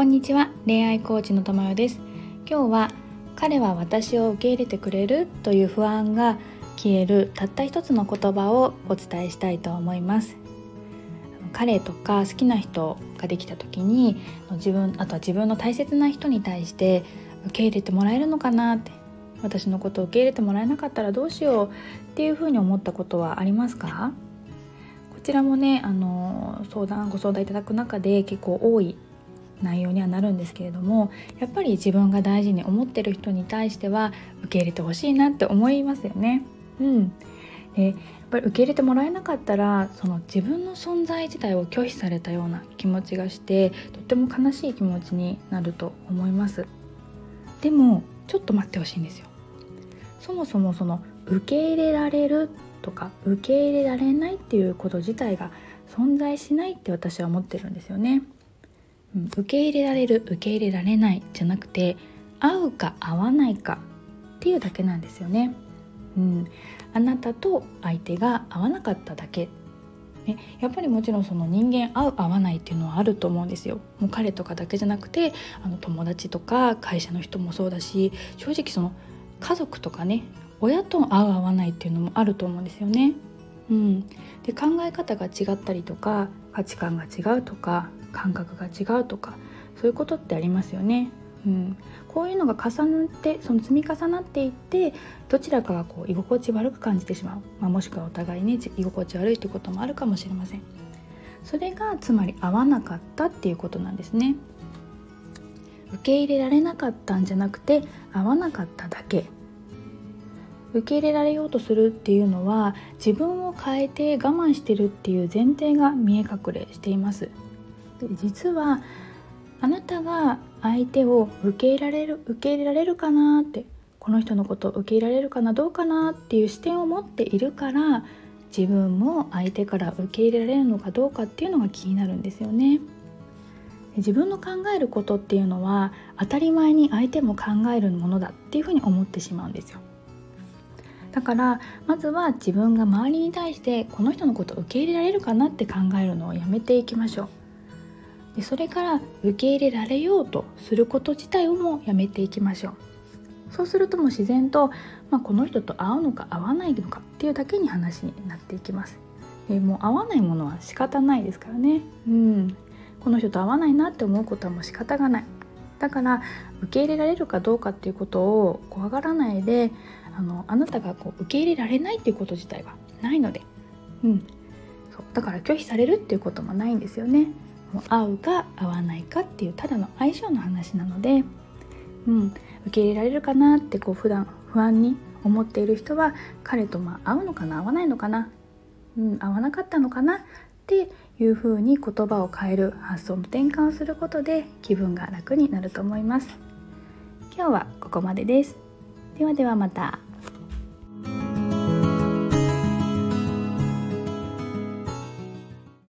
こんにちは。恋愛コーチのともよです。今日は彼は私を受け入れてくれるという不安が消えるたった一つの言葉をお伝えしたいと思います。彼とか好きな人ができた時に自分あとは自分の大切な人に対して受け入れてもらえるのかなって私のことを受け入れてもらえなかったらどうしようっていうふうに思ったことはありますか？こちらもねあの相談ご相談いただく中で結構多い内容にはなるんですけれどもやっぱり自分が大事に思ってる人に対しては受け入れてほしいなって思いますよね。うん、でやっぱり受け入れてもらえなかったらその自分の存在自体を拒否されたような気持ちがしてとっても悲しい気持ちになると思います。でもちょっと待ってほしいんですよ。そもそもその受け入れられるとか受け入れられないっていうこと自体が存在しないって私は思ってるんですよね。受け入れられる受け入れられないじゃなくて合うか合わないかっていうだけなんですよね。うん、あなたと相手が合わなかっただけね、やっぱりもちろんその人間合う合わないっていうのはあると思うんですよもう彼とかだけじゃなくてあの友達とか会社の人もそうだし正直その家族とかね親と合う合わないっていうのもあると思うんですよね。うん、で考え方が違ったりとか価値観が違うとか感覚が違うとかそういうことってありますよね。うん、こういうのが重なってその積み重なっていってどちらかがこう居心地悪く感じてしまう、まあ、もしくはお互いに居心地悪いということもあるかもしれません。それがつまり合わなかったっていうことなんですね。受け入れられなかったんじゃなくて合わなかっただけ。受け入れられようとするっていうのは自分を変えて我慢してるっていう前提が見え隠れしています。で実はあなたが相手を受け入れられる受け入れられるかなってこの人のことを受け入れられるかなどうかなっていう視点を持っているから自分も相手から受け入れられるのかどうかっていうのが気になるんですよね。自分の考えることっていうのは当たり前に相手も考えるものだっていうふうに思ってしまうんですよ。だからまずは自分が周りに対してこの人のことを受け入れられるかなって考えるのをやめていきましょうでそれから受け入れられようとすること自体をもやめていきましょう。そうするともう自然と、まあ、この人と会うのか会わないのかっていうだけに話になっていきます。でもう会わないものは仕方ないですからね。うん。この人と会わないなって思うことはもう仕方がない。だから受け入れられるかどうかっていうことを怖がらないであのあなたがこう受け入れられないっていうこと自体はないので、うん、そう。だから拒否されるっていうこともないんですよね。合うか合わないかっていうただの相性の話なので、うん、受け入れられるかなってこう普段不安に思っている人は彼とまあ合うのかな合わないのかな、うん、合わなかったのかなっていうふうに言葉を変える発想の転換をすることで気分が楽になると思います。今日はここまでです。ではではまた。